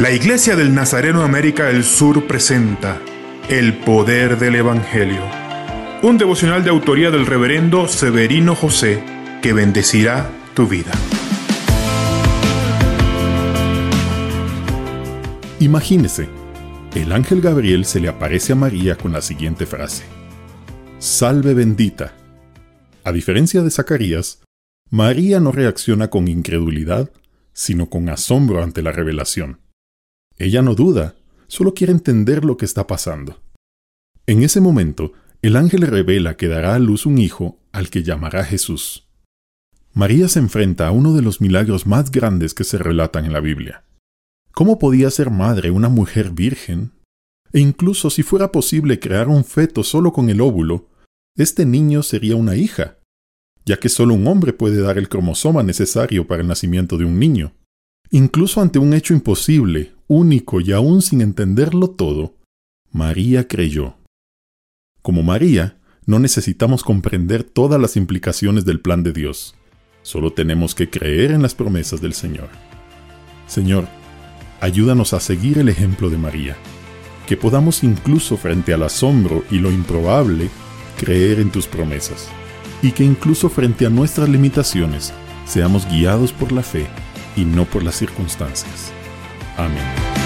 La Iglesia del Nazareno América del Sur presenta El Poder del Evangelio, un devocional de autoría del reverendo Severino José que bendecirá tu vida. Imagínese, el ángel Gabriel se le aparece a María con la siguiente frase. Salve bendita. A diferencia de Zacarías, María no reacciona con incredulidad, sino con asombro ante la revelación. Ella no duda, solo quiere entender lo que está pasando. En ese momento, el ángel revela que dará a luz un hijo al que llamará Jesús. María se enfrenta a uno de los milagros más grandes que se relatan en la Biblia. ¿Cómo podía ser madre una mujer virgen? E incluso si fuera posible crear un feto solo con el óvulo, este niño sería una hija, ya que solo un hombre puede dar el cromosoma necesario para el nacimiento de un niño. Incluso ante un hecho imposible, único y aún sin entenderlo todo, María creyó. Como María, no necesitamos comprender todas las implicaciones del plan de Dios. Solo tenemos que creer en las promesas del Señor. Señor, ayúdanos a seguir el ejemplo de María, que podamos incluso frente al asombro y lo improbable, creer en tus promesas, y que incluso frente a nuestras limitaciones, seamos guiados por la fe y no por las circunstancias. Amém.